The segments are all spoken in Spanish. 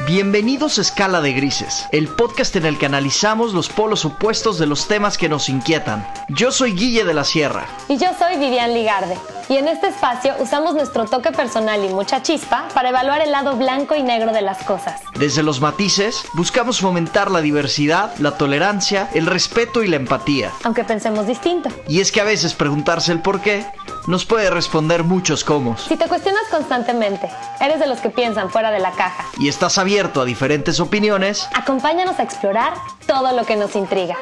Bienvenidos a Escala de Grises, el podcast en el que analizamos los polos opuestos de los temas que nos inquietan. Yo soy Guille de la Sierra. Y yo soy Vivian Ligarde. Y en este espacio usamos nuestro toque personal y mucha chispa para evaluar el lado blanco y negro de las cosas. Desde los matices, buscamos fomentar la diversidad, la tolerancia, el respeto y la empatía. Aunque pensemos distinto. Y es que a veces preguntarse el por qué nos puede responder muchos cómo. Si te cuestionas constantemente, eres de los que piensan fuera de la caja. Y estás abierto a diferentes opiniones. Acompáñanos a explorar todo lo que nos intriga.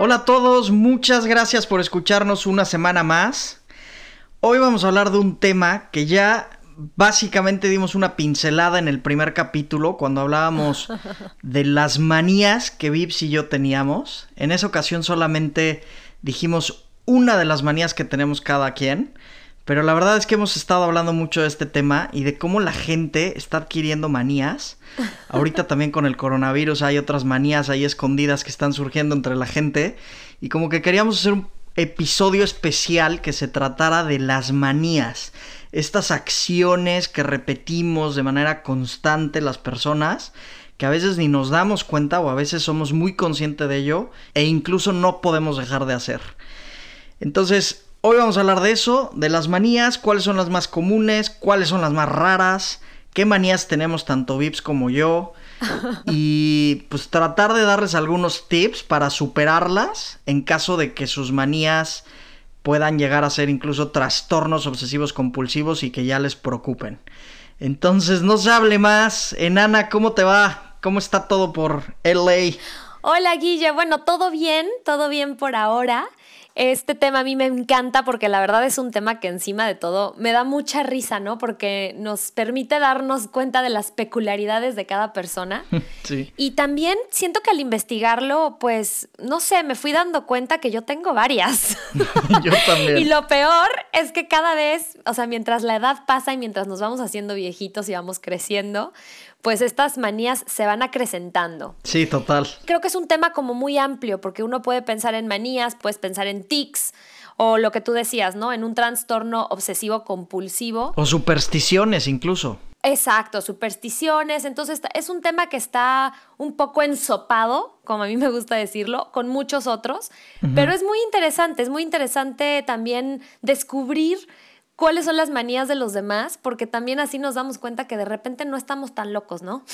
Hola a todos, muchas gracias por escucharnos una semana más. Hoy vamos a hablar de un tema que ya básicamente dimos una pincelada en el primer capítulo cuando hablábamos de las manías que Vips y yo teníamos. En esa ocasión solamente dijimos una de las manías que tenemos cada quien. Pero la verdad es que hemos estado hablando mucho de este tema y de cómo la gente está adquiriendo manías. Ahorita también con el coronavirus hay otras manías ahí escondidas que están surgiendo entre la gente. Y como que queríamos hacer un episodio especial que se tratara de las manías. Estas acciones que repetimos de manera constante las personas que a veces ni nos damos cuenta o a veces somos muy conscientes de ello e incluso no podemos dejar de hacer. Entonces, Hoy vamos a hablar de eso, de las manías, cuáles son las más comunes, cuáles son las más raras, qué manías tenemos tanto Vips como yo. Y pues tratar de darles algunos tips para superarlas en caso de que sus manías puedan llegar a ser incluso trastornos obsesivos compulsivos y que ya les preocupen. Entonces, no se hable más. Enana, ¿cómo te va? ¿Cómo está todo por LA? Hola Guille, bueno, todo bien, todo bien por ahora. Este tema a mí me encanta porque la verdad es un tema que encima de todo me da mucha risa, ¿no? Porque nos permite darnos cuenta de las peculiaridades de cada persona. Sí. Y también siento que al investigarlo, pues, no sé, me fui dando cuenta que yo tengo varias. yo también. y lo peor es que cada vez, o sea, mientras la edad pasa y mientras nos vamos haciendo viejitos y vamos creciendo, pues estas manías se van acrecentando. Sí, total. Creo que es un tema como muy amplio porque uno puede pensar en manías, puedes pensar en tics o lo que tú decías, ¿no? En un trastorno obsesivo compulsivo. O supersticiones incluso. Exacto, supersticiones. Entonces es un tema que está un poco ensopado, como a mí me gusta decirlo, con muchos otros, pero es muy interesante, es muy interesante también descubrir cuáles son las manías de los demás, porque también así nos damos cuenta que de repente no estamos tan locos, ¿no?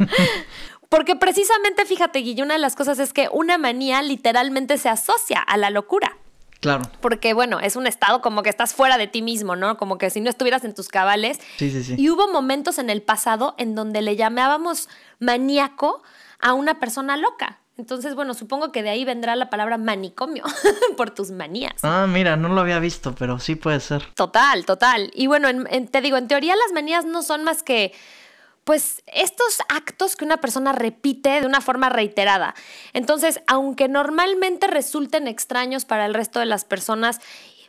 porque precisamente, fíjate, Guille, una de las cosas es que una manía literalmente se asocia a la locura. Claro. Porque, bueno, es un estado como que estás fuera de ti mismo, ¿no? Como que si no estuvieras en tus cabales. Sí, sí, sí. Y hubo momentos en el pasado en donde le llamábamos maníaco a una persona loca. Entonces, bueno, supongo que de ahí vendrá la palabra manicomio, por tus manías. Ah, mira, no lo había visto, pero sí puede ser. Total, total. Y bueno, te digo, en teoría las manías no son más que, pues, estos actos que una persona repite de una forma reiterada. Entonces, aunque normalmente resulten extraños para el resto de las personas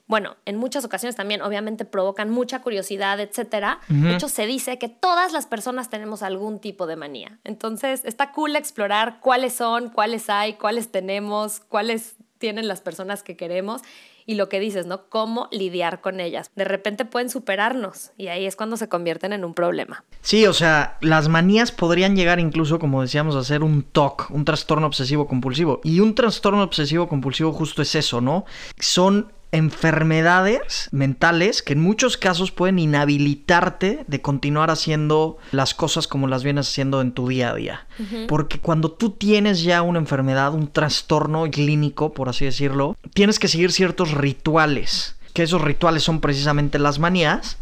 bueno, en muchas ocasiones también obviamente provocan mucha curiosidad, etcétera. De hecho, se dice que todas las personas tenemos algún tipo de manía. Entonces, está cool explorar cuáles son, cuáles hay, cuáles tenemos, cuáles tienen las personas que queremos y lo que dices, ¿no? Cómo lidiar con ellas. De repente pueden superarnos y ahí es cuando se convierten en un problema. Sí, o sea, las manías podrían llegar incluso, como decíamos, a ser un TOC, un trastorno obsesivo compulsivo. Y un trastorno obsesivo compulsivo justo es eso, ¿no? Son enfermedades mentales que en muchos casos pueden inhabilitarte de continuar haciendo las cosas como las vienes haciendo en tu día a día. Porque cuando tú tienes ya una enfermedad, un trastorno clínico, por así decirlo, tienes que seguir ciertos rituales, que esos rituales son precisamente las manías,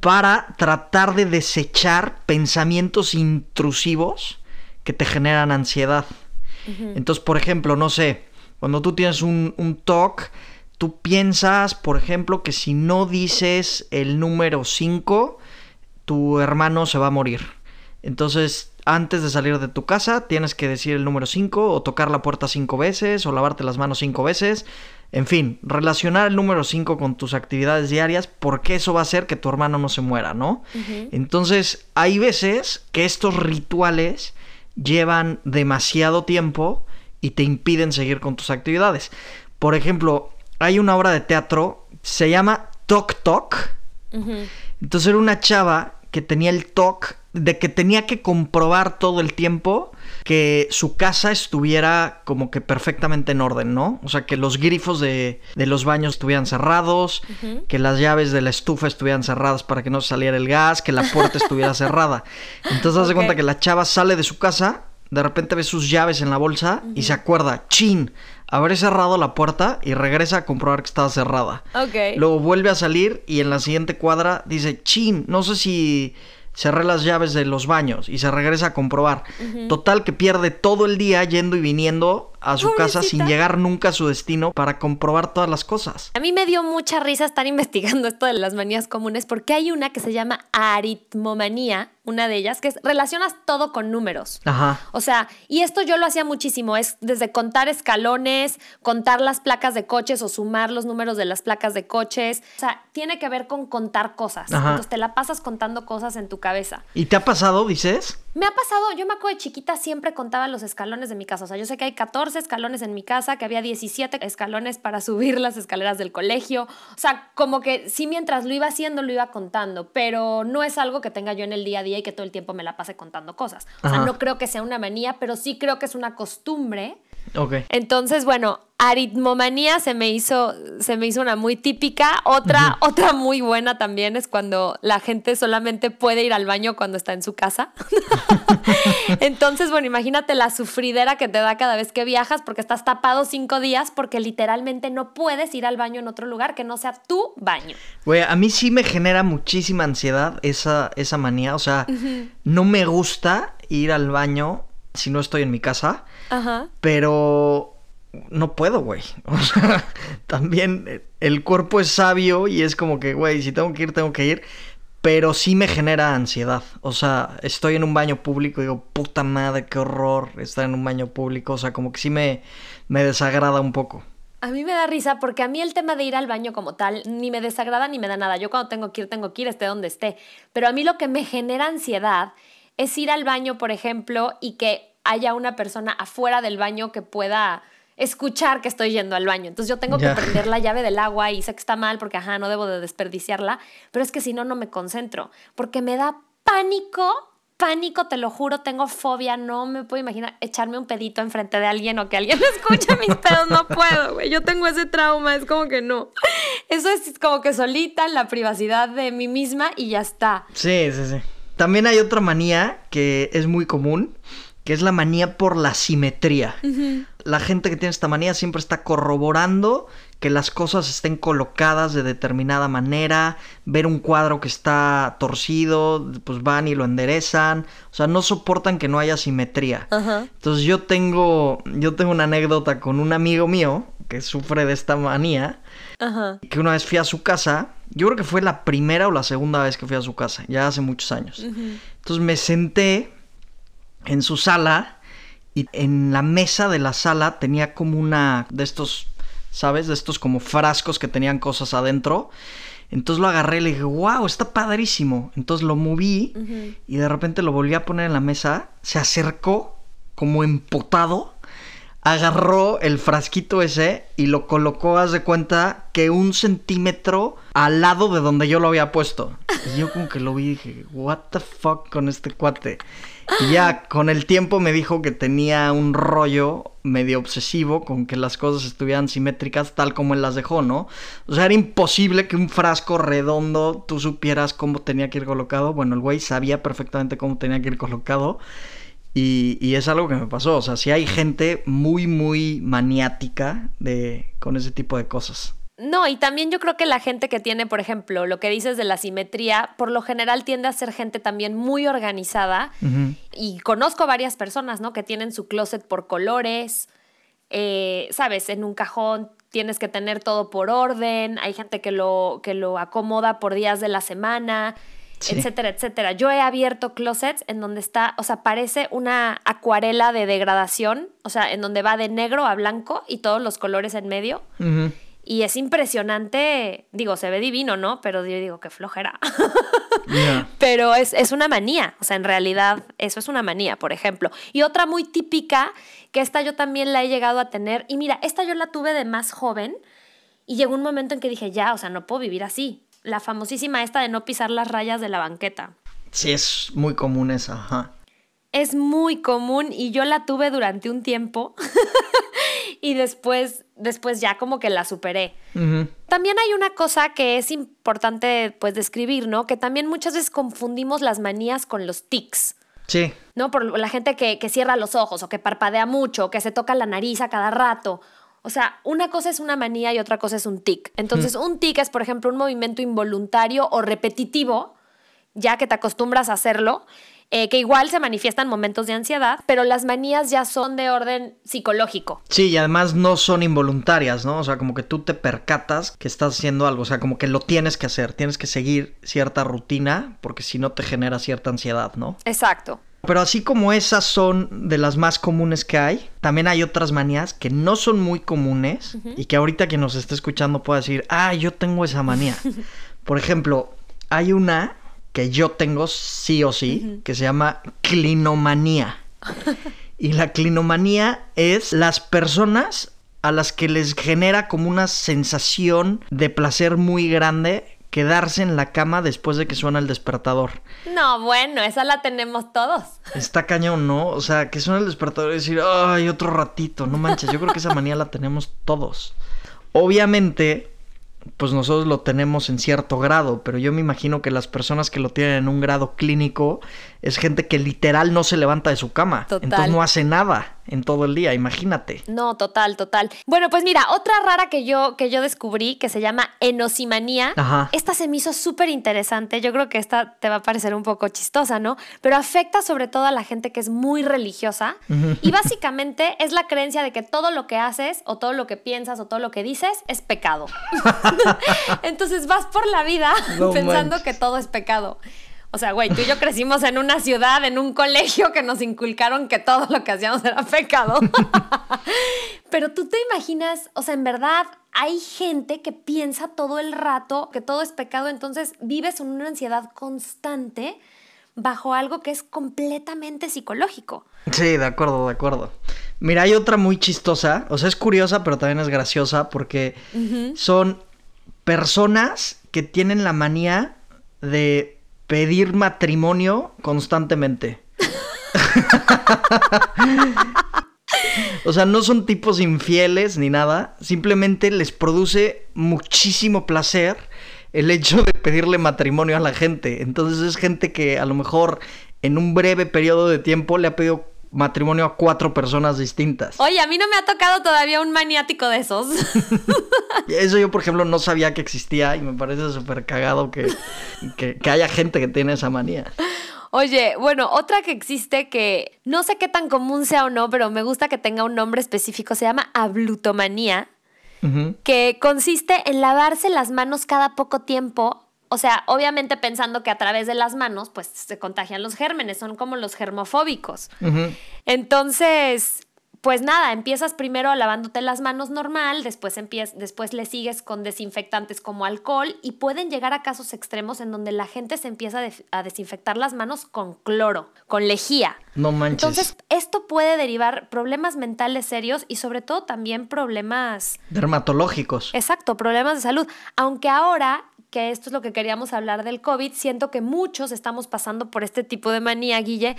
para tratar de desechar pensamientos intrusivos que te generan ansiedad. Entonces, por ejemplo, no sé, cuando tú tienes un, un TOC, tú piensas, por ejemplo, que si no dices el número 5, tu hermano se va a morir. Entonces, antes de salir de tu casa, tienes que decir el número 5 o tocar la puerta 5 veces o lavarte las manos 5 veces. En fin, relacionar el número 5 con tus actividades diarias porque eso va a hacer que tu hermano no se muera, ¿no? Entonces, hay veces que estos rituales llevan demasiado tiempo y te impiden seguir con tus actividades. Por ejemplo, hay una obra de teatro, se llama Tok Tok. Entonces era una chava que tenía el toque de que tenía que comprobar todo el tiempo que su casa estuviera como que perfectamente en orden, ¿no? O sea, que los grifos de, de los baños estuvieran cerrados, que las llaves de la estufa estuvieran cerradas para que no saliera el gas, que la puerta estuviera cerrada. Entonces, haz de cuenta que la chava sale de su casa, de repente ve sus llaves en la bolsa y se acuerda, chin, habré cerrado la puerta y regresa a comprobar que estaba cerrada. Ok. Luego vuelve a salir y en la siguiente cuadra dice, chin, no sé si cerré las llaves de los baños y se regresa a comprobar. Total que pierde todo el día yendo y viniendo a su casa sin llegar nunca a su destino para comprobar todas las cosas. A mí me dio mucha risa estar investigando esto de las manías comunes porque hay una que se llama aritmomanía, una de ellas, que es relacionas todo con números. Ajá. O sea, y esto yo lo hacía muchísimo, es desde contar escalones, contar las placas de coches o sumar los números de las placas de coches. O sea, tiene que ver con contar cosas. Ajá. Entonces te la pasas contando cosas en tu cabeza. ¿Y te ha pasado, dices? Me ha pasado, yo me acuerdo de chiquita siempre contaba los escalones de mi casa. O sea, yo sé que hay 14 escalones en mi casa, que había 17 escalones para subir las escaleras del colegio. O sea, como que sí mientras lo iba haciendo lo iba contando, pero no es algo que tenga yo en el día a día y que todo el tiempo me la pase contando cosas. O sea, Ajá. no creo que sea una manía, pero sí creo que es una costumbre. Ok. Entonces, bueno, aritmomanía se me hizo, se me hizo una muy típica. Otra, otra muy buena también es cuando la gente solamente puede ir al baño cuando está en su casa. Entonces, bueno, imagínate la sufridera que te da cada vez que viajas porque estás tapado cinco días porque literalmente no puedes ir al baño en otro lugar que no sea tu baño. Güey, a mí sí me genera muchísima ansiedad esa, esa manía. O sea, no me gusta ir al baño si no estoy en mi casa. Ajá. Pero no puedo, güey. O sea, también el cuerpo es sabio y es como que, güey, si tengo que ir, tengo que ir. Pero sí me genera ansiedad. O sea, estoy en un baño público y digo, puta madre, qué horror estar en un baño público. O sea, como que sí me, me desagrada un poco. A mí me da risa porque a mí el tema de ir al baño como tal ni me desagrada ni me da nada. Yo cuando tengo que ir, tengo que ir, esté donde esté. Pero a mí lo que me genera ansiedad es ir al baño, por ejemplo, y que haya una persona afuera del baño que pueda escuchar que estoy yendo al baño. Entonces yo tengo que prender la llave del agua y sé que está mal porque, ajá, no debo de desperdiciarla. Pero es que si no, no me concentro. Porque me da pánico, pánico, te lo juro, tengo fobia. No me puedo imaginar echarme un pedito enfrente de alguien o que alguien escuche mis pedos. No puedo, güey. Yo tengo ese trauma, es como que no. Eso es como que solita en la privacidad de mí misma y ya está. Sí, sí, sí. También hay otra manía que es muy común, que es la manía por la simetría. La gente que tiene esta manía siempre está corroborando que las cosas estén colocadas de determinada manera, ver un cuadro que está torcido, pues van y lo enderezan, o sea, no soportan que no haya simetría. Entonces yo tengo, yo tengo una anécdota con un amigo mío que sufre de esta manía Ajá. que una vez fui a su casa, yo creo que fue la primera o la segunda vez que fui a su casa, ya hace muchos años. Entonces me senté en su sala y en la mesa de la sala tenía como una de estos, ¿sabes? De estos como frascos que tenían cosas adentro. Entonces lo agarré y le dije, wow, está padrísimo. Entonces lo moví y de repente lo volví a poner en la mesa. Se acercó como empotado agarró el frasquito ese y lo colocó, haz de cuenta, que un centímetro al lado de donde yo lo había puesto. Y yo como que lo vi y dije, what the fuck con este cuate. Y ya con el tiempo me dijo que tenía un rollo medio obsesivo con que las cosas estuvieran simétricas tal como él las dejó, ¿no? O sea, era imposible que un frasco redondo tú supieras cómo tenía que ir colocado. Bueno, el güey sabía perfectamente cómo tenía que ir colocado. Y, y es algo que me pasó. O sea, sí hay gente muy, muy maniática de, con ese tipo de cosas. No, y también yo creo que la gente que tiene, por ejemplo, lo que dices de la simetría, por lo general tiende a ser gente también muy organizada. Y conozco varias personas, ¿no? Que tienen su closet por colores. eh, Sabes, en un cajón tienes que tener todo por orden. Hay gente que lo, que lo acomoda por días de la semana, Sí. etcétera, etcétera. Yo he abierto closets en donde está, o sea, parece una acuarela de degradación, o sea, en donde va de negro a blanco y todos los colores en medio. Y es impresionante, digo, se ve divino, ¿no? Pero yo digo, qué flojera. Pero es, es una manía, o sea, en realidad eso es una manía, por ejemplo. Y otra muy típica, que esta yo también la he llegado a tener, y mira, esta yo la tuve de más joven, y llegó un momento en que dije, ya, o sea, no puedo vivir así. La famosísima esta de no pisar las rayas de la banqueta. Sí, es muy común esa, ajá. Es muy común y yo la tuve durante un tiempo y después, después ya como que la superé. También hay una cosa que es importante pues describir, ¿no? Que también muchas veces confundimos las manías con los tics. Sí. ¿No? Por la gente que, que cierra los ojos o que parpadea mucho o que se toca la nariz a cada rato. O sea, una cosa es una manía y otra cosa es un tic. Entonces, un tic es, por ejemplo, un movimiento involuntario o repetitivo, ya que te acostumbras a hacerlo, eh, que igual se manifiesta en momentos de ansiedad, pero las manías ya son de orden psicológico. Sí, y además no son involuntarias, ¿no? O sea, como que tú te percatas que estás haciendo algo, o sea, como que lo tienes que hacer, tienes que seguir cierta rutina, porque si no te genera cierta ansiedad, ¿no? Exacto. Pero así como esas son de las más comunes que hay, también hay otras manías que no son muy comunes y que ahorita quien nos esté escuchando puede decir, ah, yo tengo esa manía. Por ejemplo, hay una que yo tengo sí o sí, que se llama clinomanía. y la clinomanía es las personas a las que les genera como una sensación de placer muy grande quedarse en la cama después de que suena el despertador. No, bueno, esa la tenemos todos. Está cañón, ¿no? O sea, que suena el despertador y decir, ay, otro ratito, no manches, yo creo que esa manía la tenemos todos. Obviamente, pues nosotros lo tenemos en cierto grado, pero yo me imagino que las personas que lo tienen en un grado clínico es gente que literal no se levanta de su cama. Entonces no hace nada en todo el día, imagínate. No, total, total. Bueno, pues mira, otra rara que yo, que yo descubrí que se llama enosimanía. Esta se me hizo súper interesante. Yo creo que esta te va a parecer un poco chistosa, ¿no? Pero afecta sobre todo a la gente que es muy religiosa. Y básicamente es la creencia de que todo lo que haces o todo lo que piensas o todo lo que dices es pecado. Entonces vas por la vida pensando que todo es pecado. O sea, güey, tú y yo crecimos en una ciudad, en un colegio que nos inculcaron que todo lo que hacíamos era pecado. Pero tú te imaginas, o sea, en verdad hay gente que piensa todo el rato que todo es pecado, entonces vives en una ansiedad constante bajo algo que es completamente psicológico. Sí, de acuerdo, de acuerdo. Mira, hay otra muy chistosa, o sea, es curiosa, pero también es graciosa porque son personas que tienen la manía de pedir matrimonio constantemente. o sea, no son tipos infieles ni nada, simplemente les produce muchísimo placer el hecho de pedirle matrimonio a la gente. Entonces es gente que a lo mejor en un breve periodo de tiempo le ha pedido matrimonio a cuatro personas distintas. Oye, a mí no me ha tocado todavía un maniático de esos. Eso yo, por ejemplo, no sabía que existía y me parece súper cagado que, que, haya gente que tiene esa manía. Oye, bueno, otra que existe que no sé qué tan común sea o no, pero me gusta que tenga un nombre específico, se llama ablutomanía, que consiste en lavarse las manos cada poco tiempo o sea, obviamente pensando que a través de las manos, pues se contagian los gérmenes, son como los germofóbicos. Entonces, pues nada, empiezas primero lavándote las manos normal, después, después le sigues con desinfectantes como alcohol y pueden llegar a casos extremos en donde la gente se empieza a desinfectar las manos con cloro, con lejía. No manches. Entonces, esto puede derivar problemas mentales serios y sobre todo también problemas... Dermatológicos. Exacto, problemas de salud. Aunque ahora que esto es lo que queríamos hablar del COVID, siento que muchos estamos pasando por este tipo de manía, Guille,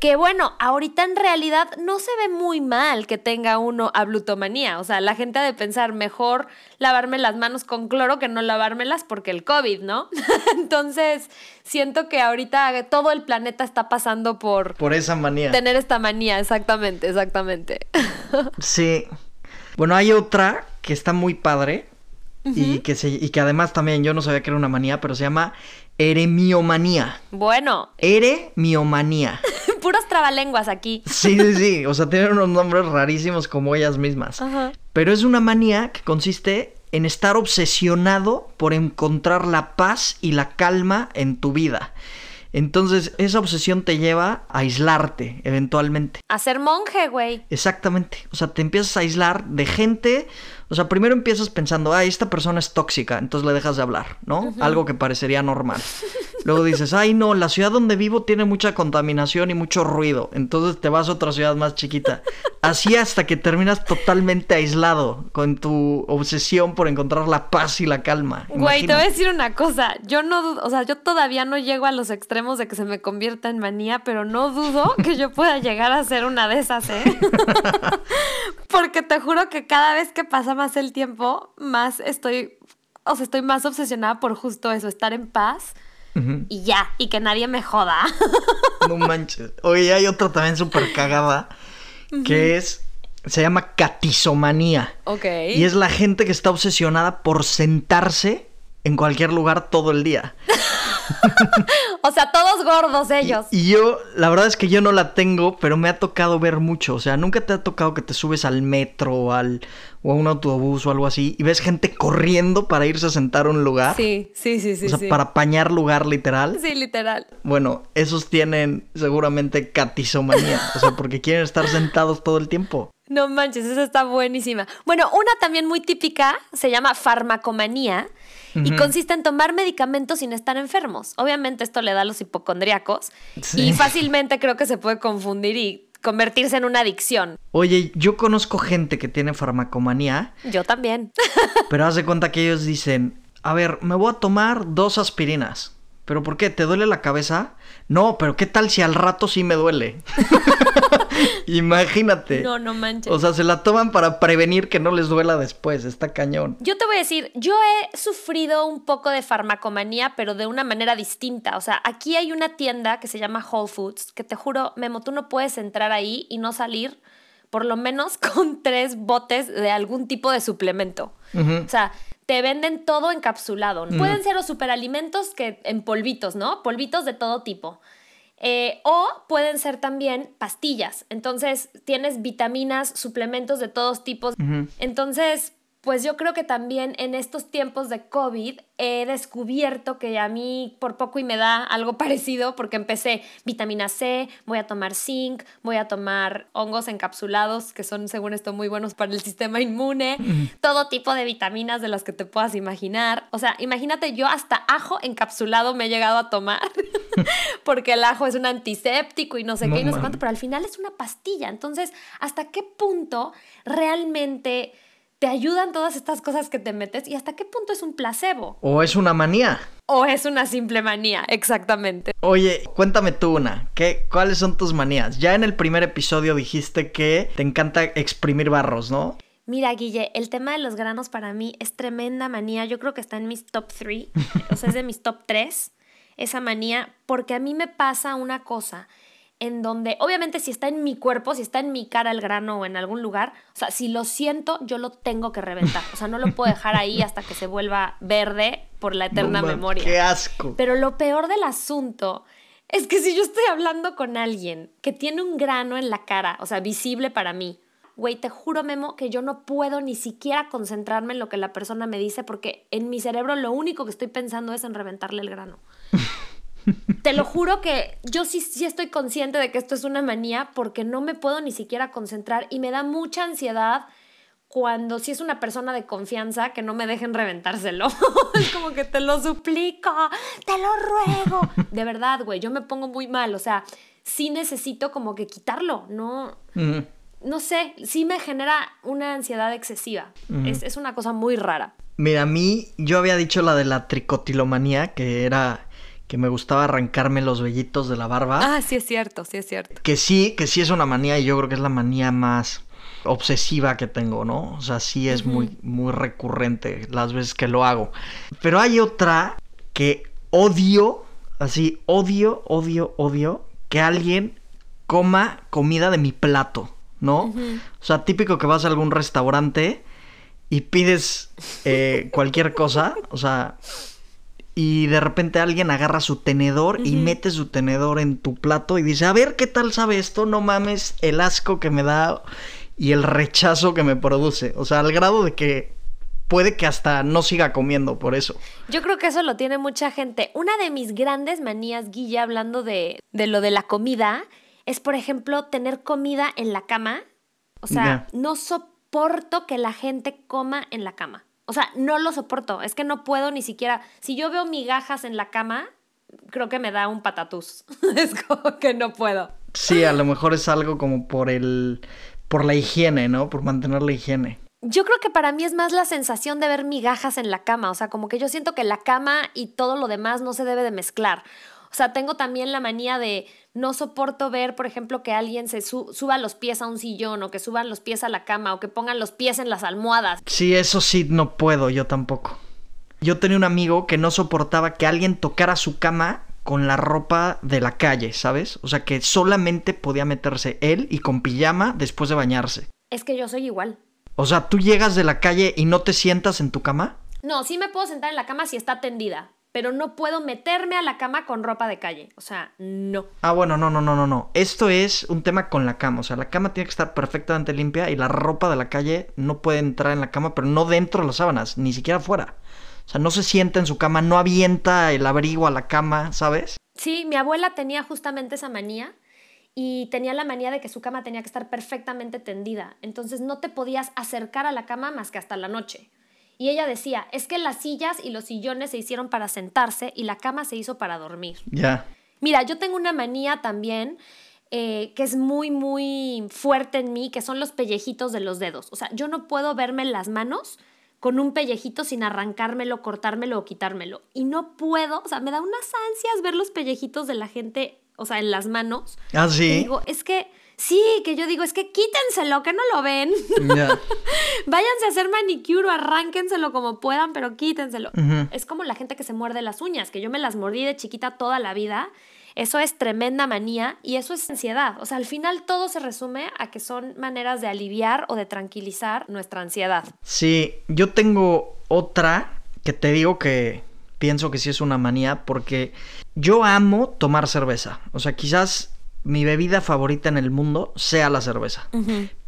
que bueno, ahorita en realidad no se ve muy mal que tenga uno ablutomanía, o sea, la gente ha de pensar mejor lavarme las manos con cloro que no lavármelas porque el COVID, ¿no? Entonces, siento que ahorita todo el planeta está pasando por... Por esa manía. Tener esta manía, exactamente, exactamente. sí. Bueno, hay otra que está muy padre, y, que se, y que además también yo no sabía que era una manía, pero se llama eremiomanía. Bueno. Eremiomanía. Puros trabalenguas aquí. Sí, sí, sí. O sea, tienen unos nombres rarísimos como ellas mismas. Pero es una manía que consiste en estar obsesionado por encontrar la paz y la calma en tu vida. Entonces, esa obsesión te lleva a aislarte eventualmente. A ser monje, güey. Exactamente. O sea, te empiezas a aislar de gente. O sea, primero empiezas pensando, ay, esta persona es tóxica, entonces le dejas de hablar, ¿no? Algo que parecería normal. Luego dices, ay, no, la ciudad donde vivo tiene mucha contaminación y mucho ruido, entonces te vas a otra ciudad más chiquita. Así hasta que terminas totalmente aislado con tu obsesión por encontrar la paz y la calma. Güey, te voy a decir una cosa. Yo no, o sea, yo todavía no llego a los extremos de que se me convierta en manía, pero no dudo que yo pueda llegar a ser una de esas, ¿eh? Porque te juro que cada vez que pasa más el tiempo, más estoy, o sea, estoy más obsesionada por justo eso, estar en paz. Y ya, y que nadie me joda. No manches. Oye, hay otra también súper cagada que es, se llama catizomanía. Ok. Y es la gente que está obsesionada por sentarse en cualquier lugar todo el día. o sea, todos gordos ellos. Y, yo, la verdad es que yo no la tengo, pero me ha tocado ver mucho. O sea, nunca te ha tocado que te subes al metro o, al, o a un autobús o algo así y ves gente corriendo para irse a sentar a un lugar. Sí, sí, sí, sí. O sea, para apañar lugar literal. Sí, literal. Bueno, esos tienen seguramente catizomanía. o sea, porque quieren estar sentados todo el tiempo. No manches, esa está buenísima. Bueno, una también muy típica se llama farmacomanía y consiste en tomar medicamentos sin estar enfermos. Obviamente esto le da a los hipocondriacos y fácilmente creo que se puede confundir y convertirse en una adicción. Oye, yo conozco gente que tiene farmacomanía. Yo también. pero haz de cuenta que ellos dicen, a ver, me voy a tomar dos aspirinas. ¿Pero por qué? ¿Te duele la cabeza? No, pero ¿qué tal si al rato sí me duele? Imagínate. No, no manches. O sea, se la toman para prevenir que no les duela después. Está cañón. Yo te voy a decir, yo he sufrido un poco de farmacomanía, pero de una manera distinta. O sea, aquí hay una tienda que se llama Whole Foods, que te juro, Memo, tú no puedes entrar ahí y no salir por lo menos con tres botes de algún tipo de suplemento. O sea, te venden todo encapsulado. Pueden ser los superalimentos que en polvitos, ¿no? Polvitos de todo tipo. Eh, o pueden ser también pastillas. Entonces, tienes vitaminas, suplementos de todos tipos. Entonces, pues yo creo que también en estos tiempos de COVID he descubierto que a mí por poco y me da algo parecido porque empecé vitamina C, voy a tomar zinc, voy a tomar hongos encapsulados que son según esto muy buenos para el sistema inmune, todo tipo de vitaminas de las que te puedas imaginar. O sea, imagínate yo hasta ajo encapsulado me he llegado a tomar porque el ajo es un antiséptico y no sé qué y no sé cuánto, pero al final es una pastilla. Entonces, ¿hasta qué punto realmente te ayudan todas estas cosas que te metes y hasta qué punto es un placebo. O es una manía. O es una simple manía, exactamente. Oye, cuéntame tú una. ¿Qué, ¿Cuáles son tus manías? Ya en el primer episodio dijiste que te encanta exprimir barros, ¿no? Mira, Guille, el tema de los granos para mí es tremenda manía. Yo creo que está en mis top 3, o sea, es de mis top 3, esa manía, porque a mí me pasa una cosa en donde, obviamente si está en mi cuerpo, si está en mi cara el grano o en algún lugar, o sea, si lo siento, yo lo tengo que reventar. O sea, no lo puedo dejar ahí hasta que se vuelva verde por la eterna memoria. ¡Qué asco! Pero lo peor del asunto es que si yo estoy hablando con alguien que tiene un grano en la cara, o sea, visible para mí, güey, te juro, Memo, que yo no puedo ni siquiera concentrarme en lo que la persona me dice porque en mi cerebro lo único que estoy pensando es en reventarle el grano. Te lo juro que yo sí, sí estoy consciente de que esto es una manía porque no me puedo ni siquiera concentrar y me da mucha ansiedad cuando si es una persona de confianza que no me dejen reventárselo. es como que te lo suplico, te lo ruego. De verdad, güey, yo me pongo muy mal, o sea, sí necesito como que quitarlo, no... No sé, sí me genera una ansiedad excesiva. es, es una cosa muy rara. Mira, a mí yo había dicho la de la tricotilomanía, que era que me gustaba arrancarme los vellitos de la barba. Ah, sí es cierto, sí es cierto. Que sí, que sí es una manía y yo creo que es la manía más obsesiva que tengo, ¿no? O sea, sí es muy, muy recurrente las veces que lo hago. Pero hay otra que odio, así, odio, odio, odio, que alguien coma comida de mi plato, ¿no? O sea, típico que vas a algún restaurante y pides eh, cualquier cosa, o sea, y de repente alguien agarra su tenedor y mete su tenedor en tu plato y dice, a ver qué tal sabe esto, no mames el asco que me da y el rechazo que me produce. O sea, al grado de que puede que hasta no siga comiendo por eso. Yo creo que eso lo tiene mucha gente. Una de mis grandes manías, Guille, hablando de, de lo de la comida, es, por ejemplo, tener comida en la cama. O sea, no soporto que la gente coma en la cama. O sea, no lo soporto. Es que no puedo ni siquiera. Si yo veo migajas en la cama, creo que me da un patatús. es como que no puedo. Sí, a lo mejor es algo como por el por la higiene, ¿no? Por mantener la higiene. Yo creo que para mí es más la sensación de ver migajas en la cama, o sea, como que yo siento que la cama y todo lo demás no se debe de mezclar. O sea, tengo también la manía de no soporto ver, por ejemplo, que alguien se suba los pies a un sillón o que suban los pies a la cama o que pongan los pies en las almohadas. Sí, eso sí, no puedo, yo tampoco. Yo tenía un amigo que no soportaba que alguien tocara su cama con la ropa de la calle, ¿sabes? O sea, que solamente podía meterse él y con pijama después de bañarse. Es que yo soy igual. O sea, ¿tú llegas de la calle y no te sientas en tu cama? No, sí me puedo sentar en la cama si está tendida, pero no puedo meterme a la cama con ropa de calle. O sea, no. Ah, bueno, no, no, no, no, no. Esto es un tema con la cama. O sea, la cama tiene que estar perfectamente limpia y la ropa de la calle no puede entrar en la cama, pero no dentro de las sábanas, ni siquiera fuera. O sea, no se sienta en su cama, no avienta el abrigo a la cama, ¿sabes? Sí, mi abuela tenía justamente esa manía y tenía la manía de que su cama tenía que estar perfectamente tendida. Entonces no te podías acercar a la cama más que hasta la noche. Y ella decía, es que las sillas y los sillones se hicieron para sentarse y la cama se hizo para dormir. Ya. Mira, yo tengo una manía también eh, que es muy, muy fuerte en mí, que son los pellejitos de los dedos. O sea, yo no puedo verme las manos con un pellejito sin arrancármelo, cortármelo o quitármelo. Y no puedo, o sea, me da unas ansias ver los pellejitos de la gente, o sea, en las manos. Ah, sí. digo, es que, sí, que yo digo, es que quítenselo, que no lo ven. Váyanse a hacer manicure o arránquenselo como puedan, pero quítenselo. Es como la gente que se muerde las uñas, que yo me las mordí de chiquita toda la vida eso es tremenda manía y eso es ansiedad. O sea, al final todo se resume a que son maneras de aliviar o de tranquilizar nuestra ansiedad. Sí, yo tengo otra que te digo que pienso que sí es una manía porque yo amo tomar cerveza. O sea, quizás mi bebida favorita en el mundo sea la cerveza.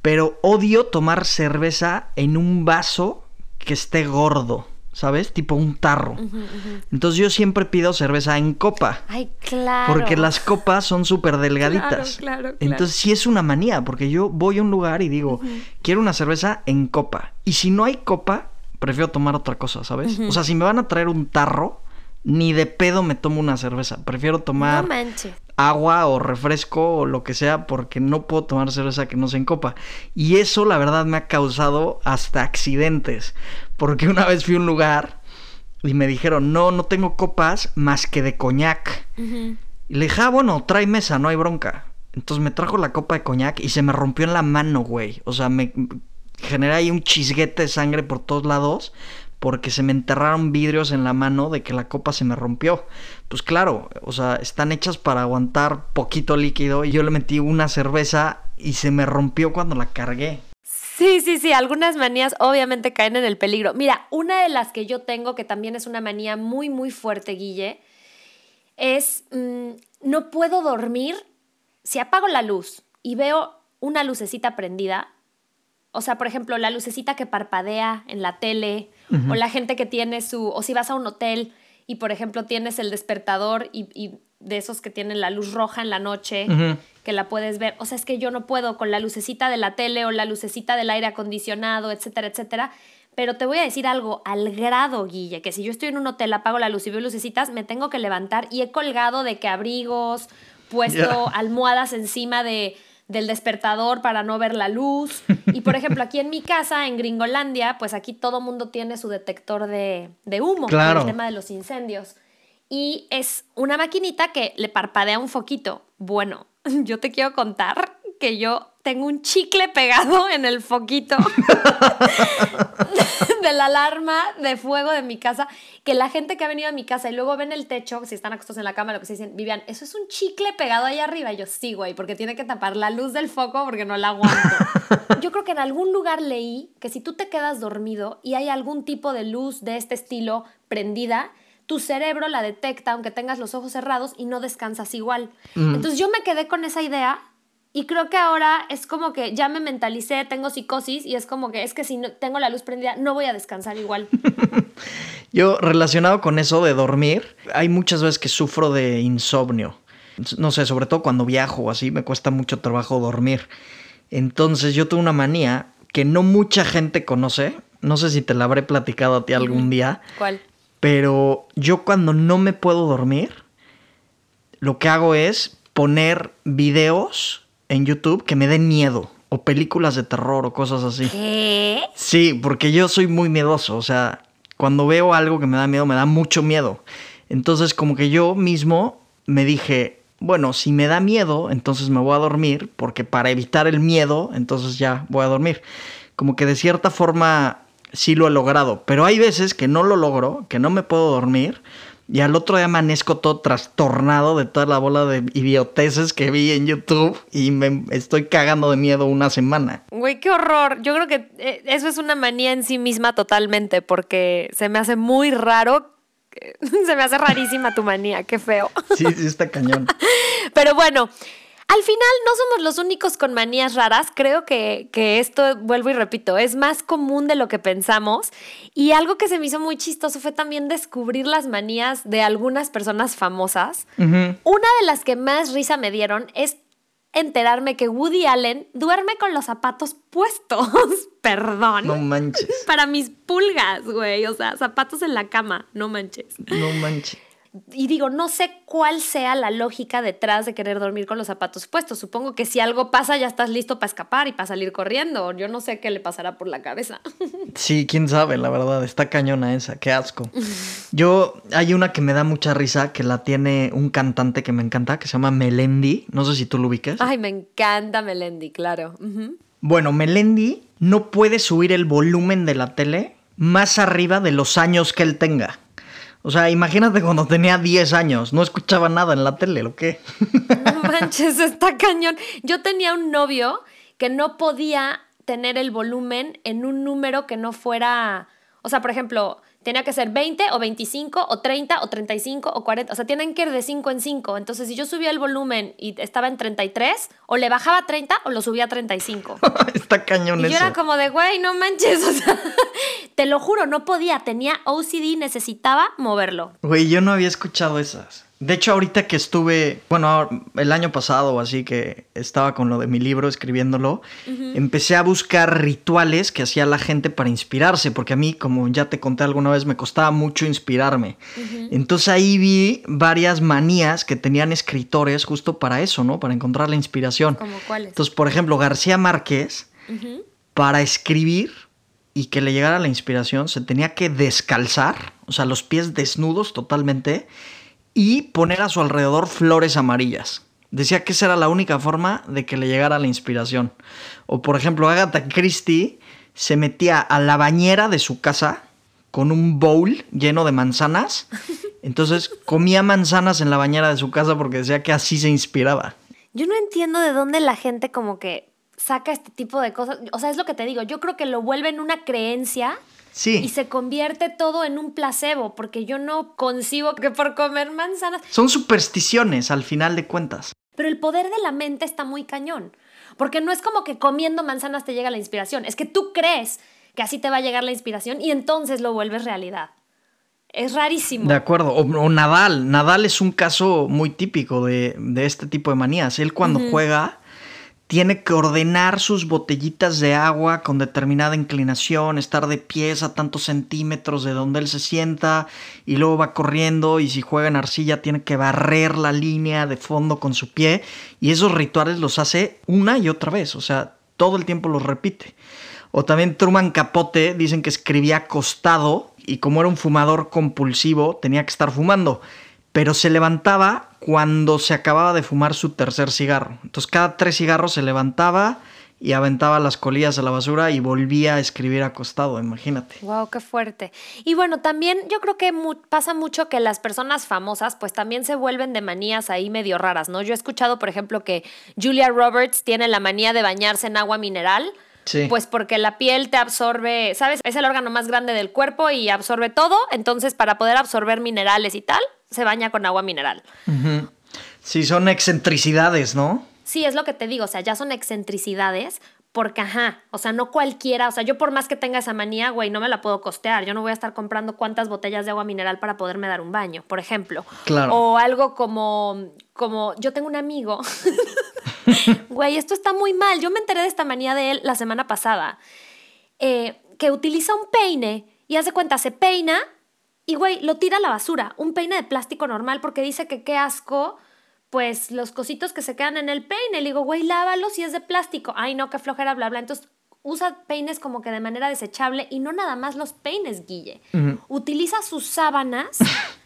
Pero odio tomar cerveza en un vaso que esté gordo. ¿sabes? Tipo un tarro. Entonces yo siempre pido cerveza en copa. Ay, claro. Porque las copas son súper delgaditas. Claro, claro, Entonces sí es una manía, porque yo voy a un lugar y digo, quiero una cerveza en copa. Y si no hay copa, prefiero tomar otra cosa, ¿sabes? O sea, si me van a traer un tarro, ni de pedo me tomo una cerveza. Prefiero tomar agua o refresco o lo que sea porque no puedo tomar cerveza que no se en copa. Y eso la verdad me ha causado hasta accidentes. Porque una vez fui a un lugar y me dijeron, no, no tengo copas más que de coñac. Y le dije, ah, bueno, trae mesa, no hay bronca. Entonces me trajo la copa de coñac y se me rompió en la mano, güey. O sea, me generé ahí un chisguete de sangre por todos lados porque se me enterraron vidrios en la mano de que la copa se me rompió. Pues claro, o sea, están hechas para aguantar poquito líquido y yo le metí una cerveza y se me rompió cuando la cargué. Sí, sí, sí, algunas manías obviamente caen en el peligro. Mira, una de las que yo tengo, que también es una manía muy, muy fuerte, Guille, es mm, no puedo dormir si apago la luz y veo una lucecita prendida. O sea, por ejemplo, la lucecita que parpadea en la tele o la gente que tiene su, o si vas a un hotel y por ejemplo tienes el despertador y, de esos que tienen la luz roja en la noche, que la puedes ver. O sea, es que yo no puedo con la lucecita de la tele o la lucecita del aire acondicionado, etcétera, etcétera. Pero te voy a decir algo, al grado, Guille, que si yo estoy en un hotel, apago la luz y veo lucecitas, me tengo que levantar y he colgado de que abrigos, puesto almohadas encima de del despertador para no ver la luz. Y por ejemplo, aquí en mi casa, en Gringolandia, pues aquí todo mundo tiene su detector de, humo claro. el tema de los incendios. Y es una maquinita que le parpadea un foquito. Bueno, yo te quiero contar que yo tengo un chicle pegado en el foquito de la alarma de fuego de mi casa, que la gente que ha venido a mi casa y luego ven el techo, si están acostados en la cama, lo que se dicen, Vivian, eso es un chicle pegado ahí arriba. Y yo, sí, güey, porque tiene que tapar la luz del foco porque no la aguanto. yo creo que en algún lugar leí que si tú te quedas dormido y hay algún tipo de luz de este estilo prendida, tu cerebro la detecta aunque tengas los ojos cerrados y no descansas igual. Mm. Entonces yo me quedé con esa idea y creo que ahora es como que ya me mentalicé, tengo psicosis y es como que es que si no tengo la luz prendida no voy a descansar igual. Yo relacionado con eso de dormir, hay muchas veces que sufro de insomnio. No sé, sobre todo cuando viajo o así, me cuesta mucho trabajo dormir. Entonces yo tengo una manía que no mucha gente conoce. No sé si te la habré platicado a ti algún día. ¿Cuál? Pero yo cuando no me puedo dormir, lo que hago es poner videos en YouTube que me den miedo. o películas de terror o cosas así. ¿Qué? Sí, porque yo soy muy miedoso, o sea, cuando veo algo que me da miedo, me da mucho miedo. Entonces, como que yo mismo me dije, bueno, si me da miedo, entonces me voy a dormir, porque para evitar el miedo, entonces ya voy a dormir. Como que de cierta forma sí lo he logrado, pero hay veces que no lo logro, que no me puedo dormir. Y al otro día amanezco todo trastornado de toda la bola de idioteces que vi en YouTube y me estoy cagando de miedo una semana. Güey, qué horror. Yo creo que eh, eso es una manía en sí misma totalmente, porque se me hace muy raro. Se me hace rarísima tu manía, qué feo. Sí, sí, está cañón. Pero bueno, al final no somos los únicos con manías raras. Creo que, esto, vuelvo y repito, es más común de lo que pensamos. Y algo que se me hizo muy chistoso fue también descubrir las manías de algunas personas famosas. Una de las que más risa me dieron es enterarme que Woody Allen duerme con los zapatos puestos. Perdón. No manches. Para mis pulgas, güey. O sea, zapatos en la cama. No manches. No manches y digo, no sé cuál sea la lógica detrás de querer dormir con los zapatos puestos. Supongo que si algo pasa ya estás listo para escapar y para salir corriendo. Yo no sé qué le pasará por la cabeza. Sí, quién sabe, la verdad, está cañona esa, qué asco. Yo, hay una que me da mucha risa, que la tiene un cantante que me encanta, que se llama Melendi. No sé si tú lo ubiques. Ay, me encanta Melendi, claro. Bueno, Melendi no puede subir el volumen de la tele más arriba de los años que él tenga. O sea, imagínate cuando tenía 10 años, no escuchaba nada en la tele, ¿lo qué? No manches, está cañón. Yo tenía un novio que no podía tener el volumen en un número que no fuera, o sea, por ejemplo, tenía que ser 20 o 25 o 30 o 35 o 40. O sea, tienen que ir de 5 en 5. Entonces, si yo subía el volumen y estaba en 33, o le bajaba a 30 o lo subía a 35. Está cañón y yo era como de, güey, no manches. O sea, te lo juro, no podía. Tenía OCD, necesitaba moverlo. Güey, yo no había escuchado esas. De hecho, ahorita que estuve, bueno, el año pasado o así que estaba con lo de mi libro escribiéndolo, empecé a buscar rituales que hacía la gente para inspirarse, porque a mí, como ya te conté alguna vez, me costaba mucho inspirarme. Entonces ahí vi varias manías que tenían escritores justo para eso, ¿no? Para encontrar la inspiración. ¿Como cuáles? Entonces, por ejemplo, García Márquez, para escribir y que le llegara la inspiración, se tenía que descalzar, o sea, los pies desnudos totalmente y poner a su alrededor flores amarillas. Decía que esa era la única forma de que le llegara la inspiración. O por ejemplo, Agatha Christie se metía a la bañera de su casa con un bowl lleno de manzanas. Entonces comía manzanas en la bañera de su casa porque decía que así se inspiraba. Yo no entiendo de dónde la gente como que saca este tipo de cosas. O sea, es lo que te digo. Yo creo que lo vuelven una creencia y se convierte todo en un placebo, porque yo no concibo que por comer manzanas. Son supersticiones al final de cuentas. Pero el poder de la mente está muy cañón. Porque no es como que comiendo manzanas te llega la inspiración, es que tú crees que así te va a llegar la inspiración y entonces lo vuelves realidad. Es rarísimo. De acuerdo. O, Nadal. Nadal es un caso muy típico de, este tipo de manías. Él cuando juega tiene que ordenar sus botellitas de agua con determinada inclinación, estar de pies a tantos centímetros de donde él se sienta y luego va corriendo y si juega en arcilla tiene que barrer la línea de fondo con su pie y esos rituales los hace una y otra vez, o sea, todo el tiempo los repite. O también Truman Capote dicen que escribía acostado y como era un fumador compulsivo tenía que estar fumando, pero se levantaba cuando se acababa de fumar su tercer cigarro. Entonces cada tres cigarros se levantaba y aventaba las colillas a la basura y volvía a escribir acostado, imagínate. Wow, qué fuerte. Y bueno, también yo creo que pasa mucho que las personas famosas pues también se vuelven de manías ahí medio raras, ¿no? Yo he escuchado, por ejemplo, que Julia Roberts tiene la manía de bañarse en agua mineral. Sí. Pues porque la piel te absorbe, ¿sabes? Es el órgano más grande del cuerpo y absorbe todo. Entonces, para poder absorber minerales y tal, se baña con agua mineral. Sí, son excentricidades, ¿no? Sí, es lo que te digo, o sea, ya son excentricidades, porque, ajá, o sea, no cualquiera, o sea, yo por más que tenga esa manía, güey, no me la puedo costear. Yo no voy a estar comprando cuántas botellas de agua mineral para poderme dar un baño, por ejemplo. Claro. O algo como, como, yo tengo un amigo, güey, esto está muy mal. Yo me enteré de esta manía de él la semana pasada, eh, que utiliza un peine y hace cuenta, se peina y, güey, lo tira a la basura. Un peine de plástico normal porque dice que qué asco, pues los cositos que se quedan en el peine. Le digo, güey, lávalos si es de plástico. Ay, no, qué flojera, bla, bla. Entonces usa peines como que de manera desechable y no nada más los peines, Guille. Utiliza sus sábanas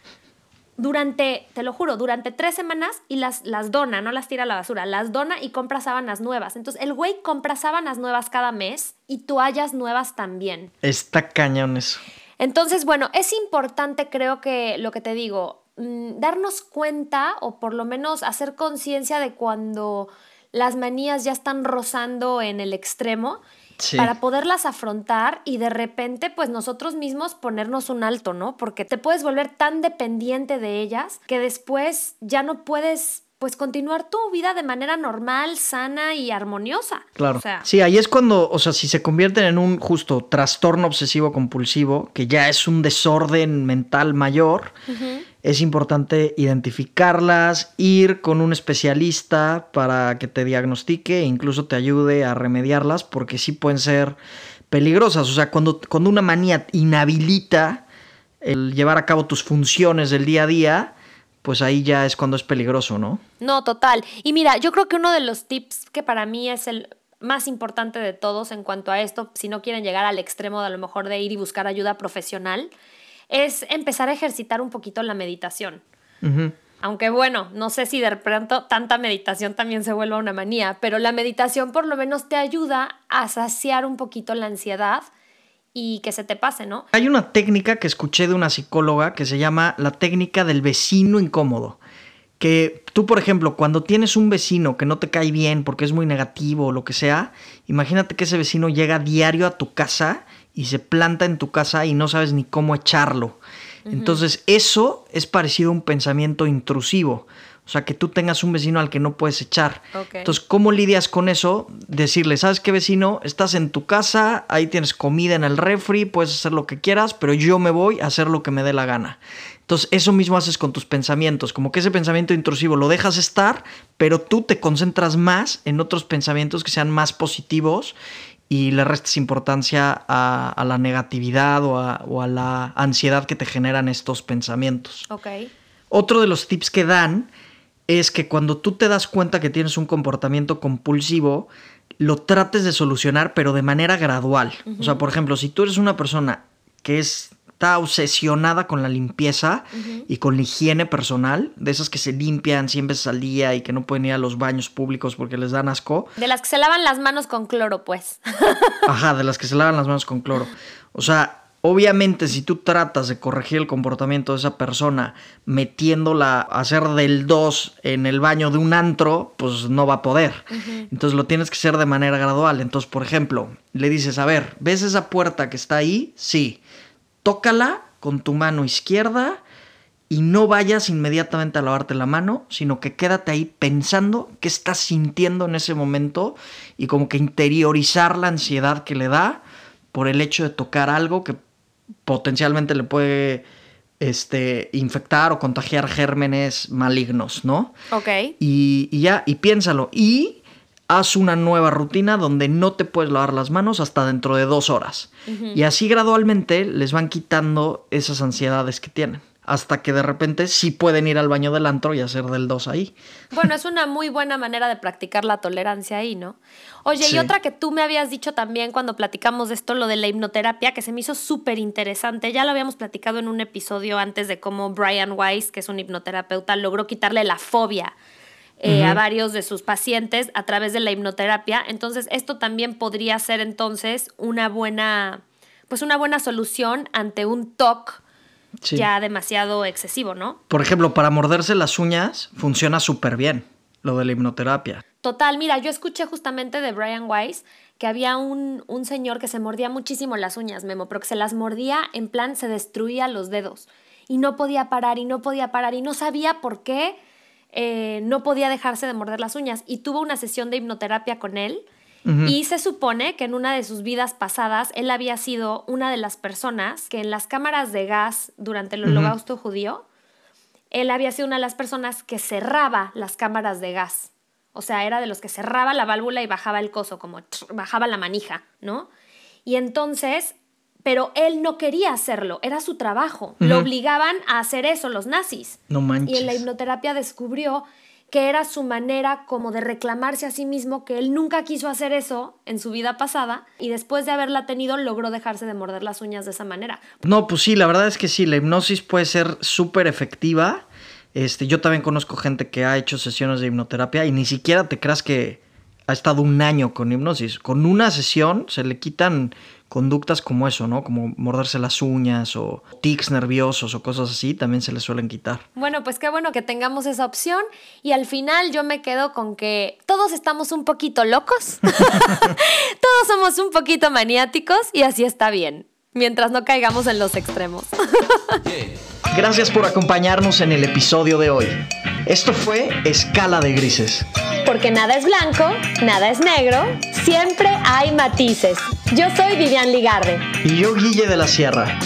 durante, te lo juro, durante tres semanas y las, las dona, no las tira a la basura, las dona y compra sábanas nuevas. Entonces el güey compra sábanas nuevas cada mes y toallas nuevas también. Está cañón eso. Entonces, bueno, es importante, creo que lo que te digo, mm, darnos cuenta o por lo menos hacer conciencia de cuando las manías ya están rozando en el extremo para poderlas afrontar y de repente pues nosotros mismos ponernos un alto, ¿no? Porque te puedes volver tan dependiente de ellas que después ya no puedes pues continuar tu vida de manera normal, sana y armoniosa. Claro. sí, ahí es cuando, o sea, si se convierten en un justo trastorno obsesivo compulsivo, que ya es un desorden mental mayor, es importante identificarlas, ir con un especialista para que te diagnostique e incluso te ayude a remediarlas, porque sí pueden ser peligrosas. O sea, cuando, cuando una manía inhabilita el llevar a cabo tus funciones del día a día, pues ahí ya es cuando es peligroso, ¿no? No, total. Y mira, yo creo que uno de los tips que para mí es el más importante de todos en cuanto a esto, si no quieren llegar al extremo de a lo mejor de ir y buscar ayuda profesional, es empezar a ejercitar un poquito la meditación. Aunque bueno, no sé si de pronto tanta meditación también se vuelva una manía, pero la meditación por lo menos te ayuda a saciar un poquito la ansiedad y que se te pase, ¿no? Hay una técnica que escuché de una psicóloga que se llama la técnica del vecino incómodo. Que tú, por ejemplo, cuando tienes un vecino que no te cae bien porque es muy negativo o lo que sea, imagínate que ese vecino llega diario a tu casa y se planta en tu casa y no sabes ni cómo echarlo. Entonces, eso es parecido a un pensamiento intrusivo. O sea, que tú tengas un vecino al que no puedes echar. Entonces, ¿cómo lidias con eso? Decirle, ¿sabes qué vecino? Estás en tu casa, ahí tienes comida en el refri, puedes hacer lo que quieras, pero yo me voy a hacer lo que me dé la gana. Entonces, eso mismo haces con tus pensamientos, como que ese pensamiento intrusivo lo dejas estar, pero tú te concentras más en otros pensamientos que sean más positivos y le restes importancia a, la negatividad o a, o a, la ansiedad que te generan estos pensamientos. Otro de los tips que dan es que cuando tú te das cuenta que tienes un comportamiento compulsivo, lo trates de solucionar, pero de manera gradual. O sea, por ejemplo, si tú eres una persona que está obsesionada con la limpieza y con la higiene personal, de esas que se limpian 100 veces al día y que no pueden ir a los baños públicos porque les dan asco. De las que se lavan las manos con cloro, pues. Ajá, de las que se lavan las manos con cloro. O sea, Obviamente, si tú tratas de corregir el comportamiento de esa persona metiéndola a hacer del 2 en el baño de un antro, pues no va a poder. Entonces lo tienes que hacer de manera gradual. Entonces, por ejemplo, le dices, a ver, ¿ves esa puerta que está ahí? Sí. Tócala con tu mano izquierda y no vayas inmediatamente a lavarte la mano, sino que quédate ahí pensando qué estás sintiendo en ese momento y como que interiorizar la ansiedad que le da por el hecho de tocar algo que potencialmente le puede este, infectar o contagiar gérmenes malignos, ¿no? Ok. Y, ya, y piénsalo. Y haz una nueva rutina donde no te puedes lavar las manos hasta dentro de dos horas. Y así gradualmente les van quitando esas ansiedades que tienen hasta que de repente sí pueden ir al baño del antro y hacer del 2 ahí. Bueno, es una muy buena manera de practicar la tolerancia ahí, ¿no? Oye, y otra que tú me habías dicho también cuando platicamos de esto, lo de la hipnoterapia, que se me hizo súper interesante. Ya lo habíamos platicado en un episodio antes de cómo Brian Weiss, que es un hipnoterapeuta, logró quitarle la fobia eh, a varios de sus pacientes a través de la hipnoterapia. Entonces, esto también podría ser entonces una buena, pues una buena solución ante un TOC ya demasiado excesivo, ¿no? Por ejemplo, para morderse las uñas funciona súper bien lo de la hipnoterapia. Total, mira, yo escuché justamente de Brian Weiss que había un, un, señor que se mordía muchísimo las uñas, Memo, pero que se las mordía en plan se destruía los dedos y no podía parar y no podía parar y no sabía por qué eh, no podía dejarse de morder las uñas y tuvo una sesión de hipnoterapia con él y se supone que en una de sus vidas pasadas él había sido una de las personas que en las cámaras de gas durante el holocausto judío, él había sido una de las personas que cerraba las cámaras de gas. O sea, era de los que cerraba la válvula y bajaba el coso, como bajaba la manija, ¿no? Y entonces, pero él no quería hacerlo, era su trabajo. Lo obligaban a hacer eso los nazis. No manches. Y en la hipnoterapia descubrió que era su manera como de reclamarse a sí mismo, que él nunca quiso hacer eso en su vida pasada y después de haberla tenido logró dejarse de morder las uñas de esa manera. No, pues sí, la verdad es que sí, la hipnosis puede ser súper efectiva. Este, yo también conozco gente que ha hecho sesiones de hipnoterapia y ni siquiera te creas que ha estado un año con hipnosis. Con una sesión se le quitan conductas como eso, ¿no? Como morderse las uñas o tics nerviosos o cosas así, también se le suelen quitar. Bueno, pues qué bueno que tengamos esa opción y al final yo me quedo con que todos estamos un poquito locos, todos somos un poquito maniáticos y así está bien, mientras no caigamos en los extremos. Gracias por acompañarnos en el episodio de hoy. Esto fue Escala de Grises. Porque nada es blanco, nada es negro, siempre hay matices. Yo soy Vivian Ligarde. Y yo Guille de la Sierra.